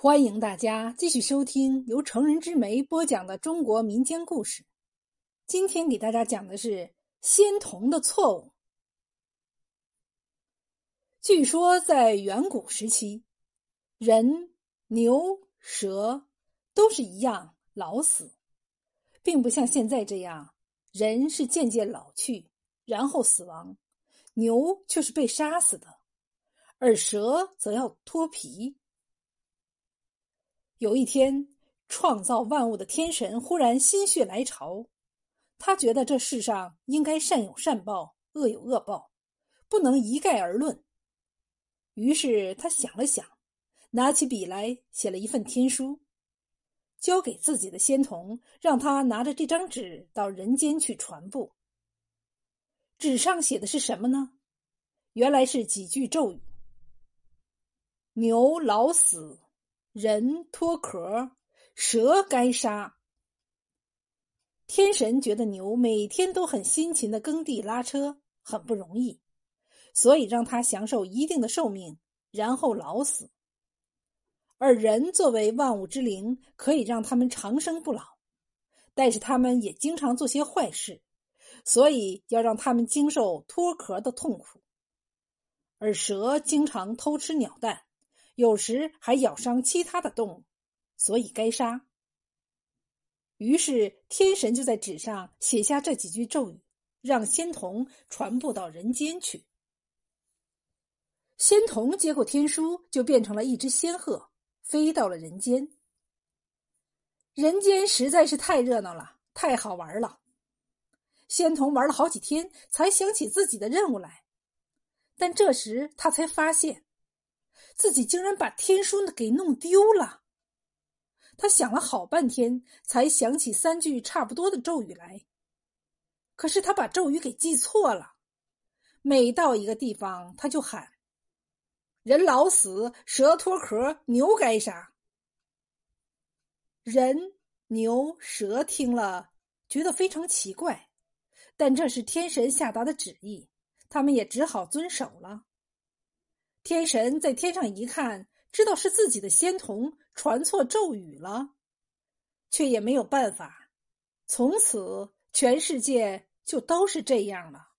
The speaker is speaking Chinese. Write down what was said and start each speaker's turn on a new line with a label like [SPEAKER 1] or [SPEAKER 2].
[SPEAKER 1] 欢迎大家继续收听由成人之美播讲的中国民间故事。今天给大家讲的是仙童的错误。据说在远古时期，人、牛、蛇都是一样老死，并不像现在这样，人是渐渐老去然后死亡，牛却是被杀死的，而蛇则要脱皮。有一天，创造万物的天神忽然心血来潮，他觉得这世上应该善有善报，恶有恶报，不能一概而论。于是他想了想，拿起笔来写了一份天书，交给自己的仙童，让他拿着这张纸到人间去传布。纸上写的是什么呢？原来是几句咒语：“牛老死。”人脱壳，蛇该杀。天神觉得牛每天都很辛勤的耕地拉车，很不容易，所以让他享受一定的寿命，然后老死。而人作为万物之灵，可以让他们长生不老，但是他们也经常做些坏事，所以要让他们经受脱壳的痛苦。而蛇经常偷吃鸟蛋。有时还咬伤其他的动物，所以该杀。于是天神就在纸上写下这几句咒语，让仙童传播到人间去。仙童接过天书，就变成了一只仙鹤，飞到了人间。人间实在是太热闹了，太好玩了。仙童玩了好几天，才想起自己的任务来，但这时他才发现。自己竟然把天书给弄丢了。他想了好半天，才想起三句差不多的咒语来。可是他把咒语给记错了，每到一个地方，他就喊：“人老死，蛇脱壳，牛该杀。”人、牛、蛇听了，觉得非常奇怪，但这是天神下达的旨意，他们也只好遵守了。天神在天上一看，知道是自己的仙童传错咒语了，却也没有办法。从此，全世界就都是这样了。